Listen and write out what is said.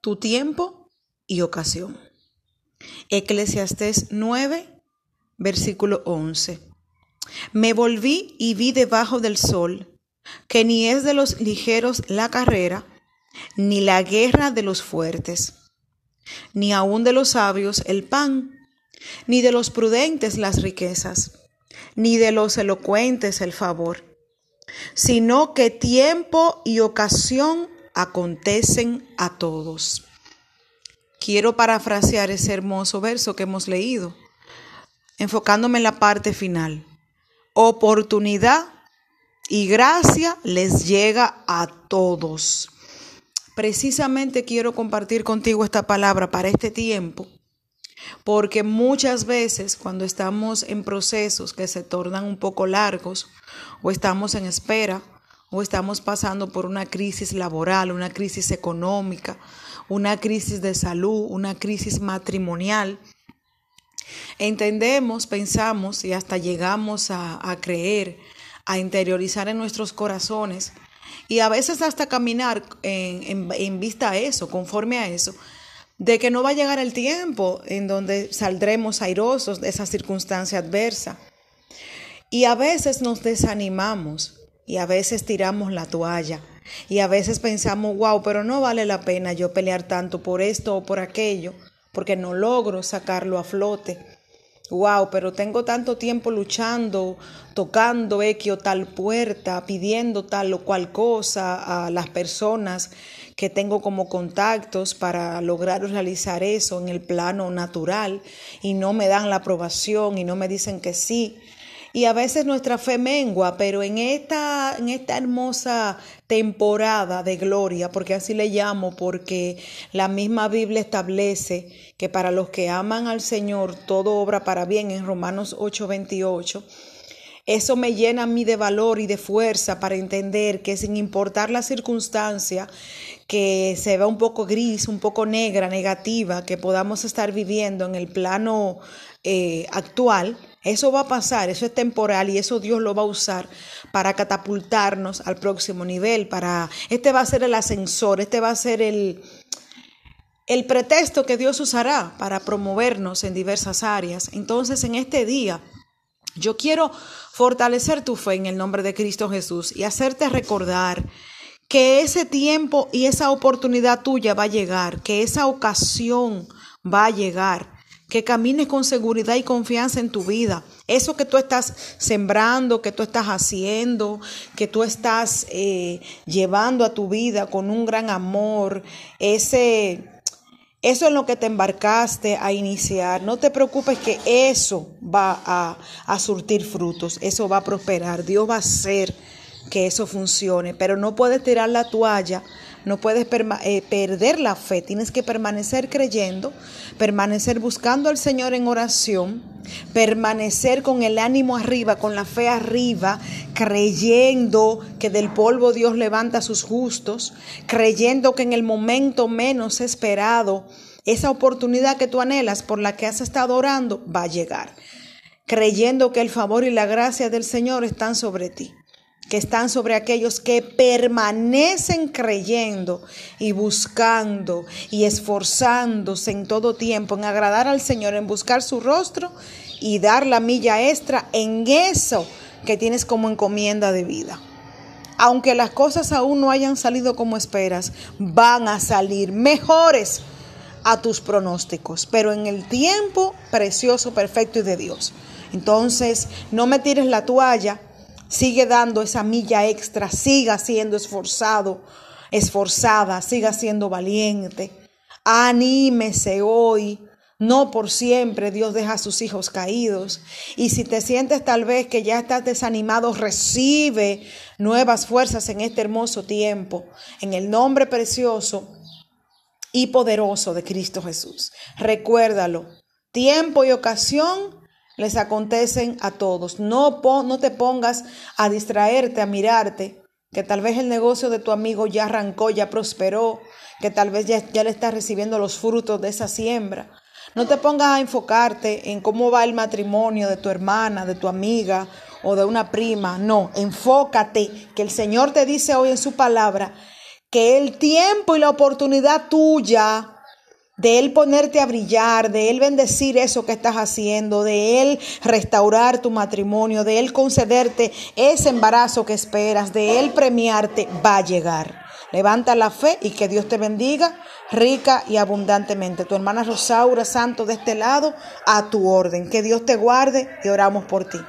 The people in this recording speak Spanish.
tu tiempo y ocasión. Eclesiastés 9, versículo 11. Me volví y vi debajo del sol que ni es de los ligeros la carrera, ni la guerra de los fuertes, ni aun de los sabios el pan, ni de los prudentes las riquezas, ni de los elocuentes el favor, sino que tiempo y ocasión acontecen a todos. Quiero parafrasear ese hermoso verso que hemos leído, enfocándome en la parte final. Oportunidad y gracia les llega a todos. Precisamente quiero compartir contigo esta palabra para este tiempo, porque muchas veces cuando estamos en procesos que se tornan un poco largos, o estamos en espera, o estamos pasando por una crisis laboral, una crisis económica, una crisis de salud, una crisis matrimonial, entendemos, pensamos y hasta llegamos a, creer a interiorizar en nuestros corazones y a veces hasta caminar en, en, vista a eso, conforme a eso, de que no va a llegar el tiempo en donde saldremos airosos de esa circunstancia adversa. Y a veces nos desanimamos y a veces tiramos la toalla y a veces pensamos, wow, pero no vale la pena yo pelear tanto por esto o por aquello, porque no logro sacarlo a flote. Wow, pero tengo tanto tiempo luchando, tocando X tal puerta, pidiendo tal o cual cosa a las personas que tengo como contactos para lograr realizar eso en el plano natural y no me dan la aprobación y no me dicen que sí y a veces nuestra fe mengua, pero en esta, en esta hermosa temporada de gloria, porque así le llamo, porque la misma Biblia establece que para los que aman al Señor todo obra para bien en Romanos 8:28. Eso me llena a mí de valor y de fuerza para entender que sin importar la circunstancia que se vea un poco gris, un poco negra, negativa, que podamos estar viviendo en el plano eh, actual, eso va a pasar, eso es temporal y eso Dios lo va a usar para catapultarnos al próximo nivel, para este va a ser el ascensor, este va a ser el el pretexto que Dios usará para promovernos en diversas áreas. Entonces, en este día yo quiero fortalecer tu fe en el nombre de Cristo Jesús y hacerte recordar que ese tiempo y esa oportunidad tuya va a llegar, que esa ocasión va a llegar que camines con seguridad y confianza en tu vida. Eso que tú estás sembrando, que tú estás haciendo, que tú estás eh, llevando a tu vida con un gran amor, ese, eso en lo que te embarcaste a iniciar, no te preocupes que eso va a, a surtir frutos, eso va a prosperar, Dios va a hacer que eso funcione, pero no puedes tirar la toalla no puedes eh, perder la fe, tienes que permanecer creyendo, permanecer buscando al Señor en oración, permanecer con el ánimo arriba, con la fe arriba, creyendo que del polvo Dios levanta a sus justos, creyendo que en el momento menos esperado, esa oportunidad que tú anhelas por la que has estado orando va a llegar, creyendo que el favor y la gracia del Señor están sobre ti que están sobre aquellos que permanecen creyendo y buscando y esforzándose en todo tiempo en agradar al Señor, en buscar su rostro y dar la milla extra en eso que tienes como encomienda de vida. Aunque las cosas aún no hayan salido como esperas, van a salir mejores a tus pronósticos, pero en el tiempo precioso, perfecto y de Dios. Entonces, no me tires la toalla, Sigue dando esa milla extra, siga siendo esforzado, esforzada, siga siendo valiente. Anímese hoy. No por siempre Dios deja a sus hijos caídos. Y si te sientes tal vez que ya estás desanimado, recibe nuevas fuerzas en este hermoso tiempo. En el nombre precioso y poderoso de Cristo Jesús. Recuérdalo. Tiempo y ocasión les acontecen a todos. No, no te pongas a distraerte, a mirarte, que tal vez el negocio de tu amigo ya arrancó, ya prosperó, que tal vez ya, ya le estás recibiendo los frutos de esa siembra. No te pongas a enfocarte en cómo va el matrimonio de tu hermana, de tu amiga o de una prima. No, enfócate, que el Señor te dice hoy en su palabra que el tiempo y la oportunidad tuya de Él ponerte a brillar, de Él bendecir eso que estás haciendo, de Él restaurar tu matrimonio, de Él concederte ese embarazo que esperas, de Él premiarte, va a llegar. Levanta la fe y que Dios te bendiga rica y abundantemente. Tu hermana Rosaura Santo de este lado, a tu orden. Que Dios te guarde y oramos por ti.